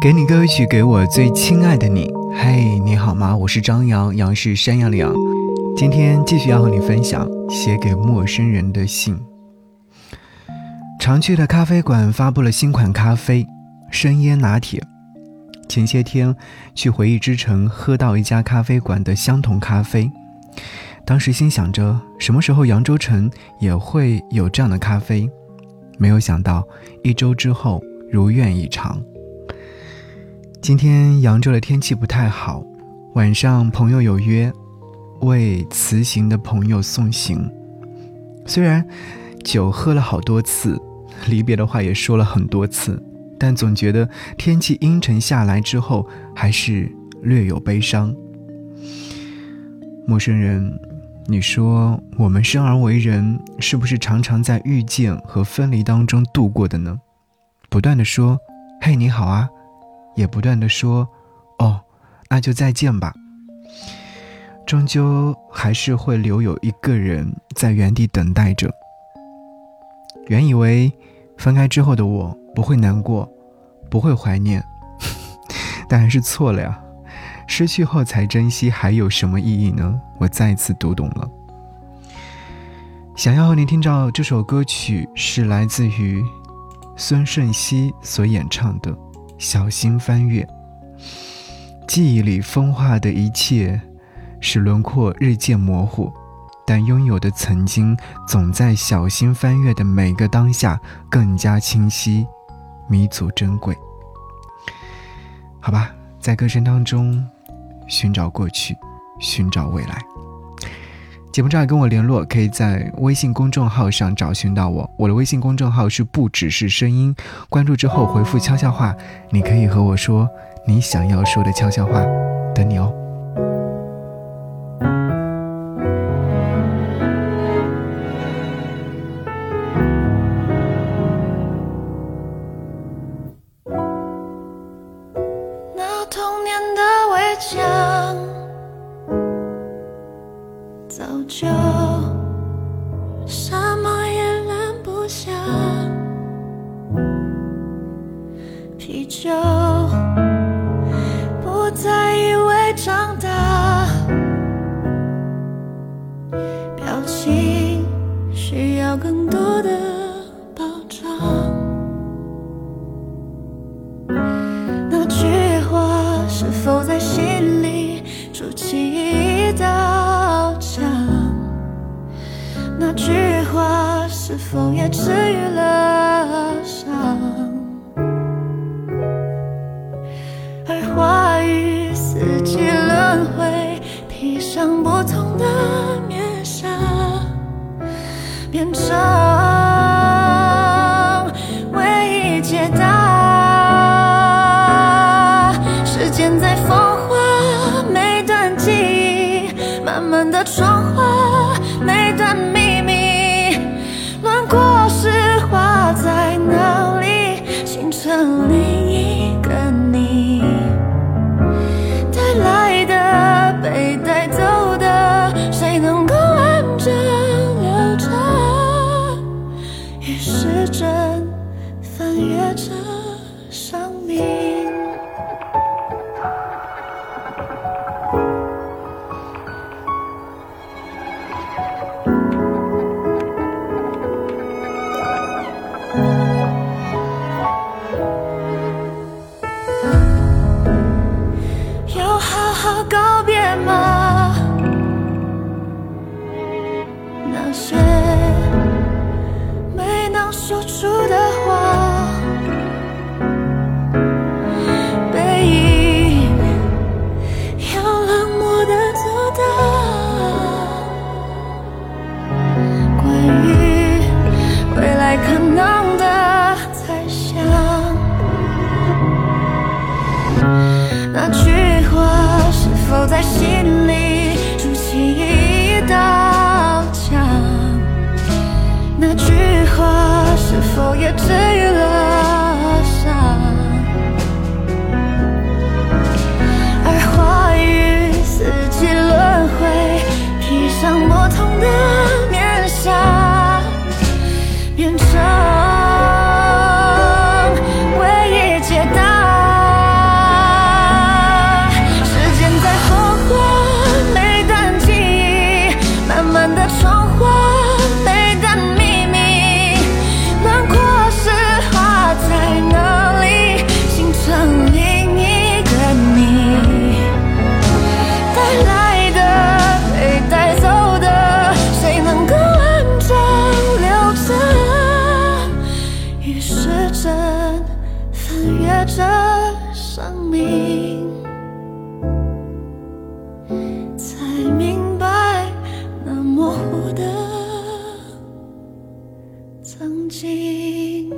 给你歌曲，给我最亲爱的你。嘿，你好吗？我是张扬，杨是山羊的羊。今天继续要和你分享写给陌生人的信。常去的咖啡馆发布了新款咖啡生椰拿铁。前些天去回忆之城喝到一家咖啡馆的相同咖啡，当时心想着什么时候扬州城也会有这样的咖啡，没有想到一周之后如愿以偿。今天扬州的天气不太好，晚上朋友有约，为辞行的朋友送行。虽然酒喝了好多次，离别的话也说了很多次，但总觉得天气阴沉下来之后，还是略有悲伤。陌生人，你说我们生而为人，是不是常常在遇见和分离当中度过的呢？不断的说：“嘿，你好啊。”也不断的说：“哦，那就再见吧。”终究还是会留有一个人在原地等待着。原以为分开之后的我不会难过，不会怀念，但还是错了呀！失去后才珍惜，还有什么意义呢？我再次读懂了。想要和你听到这首歌曲，是来自于孙盛希所演唱的。小心翻阅，记忆里风化的一切，使轮廓日渐模糊，但拥有的曾经，总在小心翻阅的每个当下更加清晰，弥足珍贵。好吧，在歌声当中寻找过去，寻找未来。节目之外跟我联络，可以在微信公众号上找寻到我。我的微信公众号是不只是声音，关注之后回复悄悄话，你可以和我说你想要说的悄悄话，等你哦。那童年的围墙。就什么也扔不下，啤酒不再以为长大，表情需要更多的包装。是否也治愈了伤？而话语四季轮回，披上不同的面纱，变成说出的话。我也只有这生命才明白，那模糊的曾经。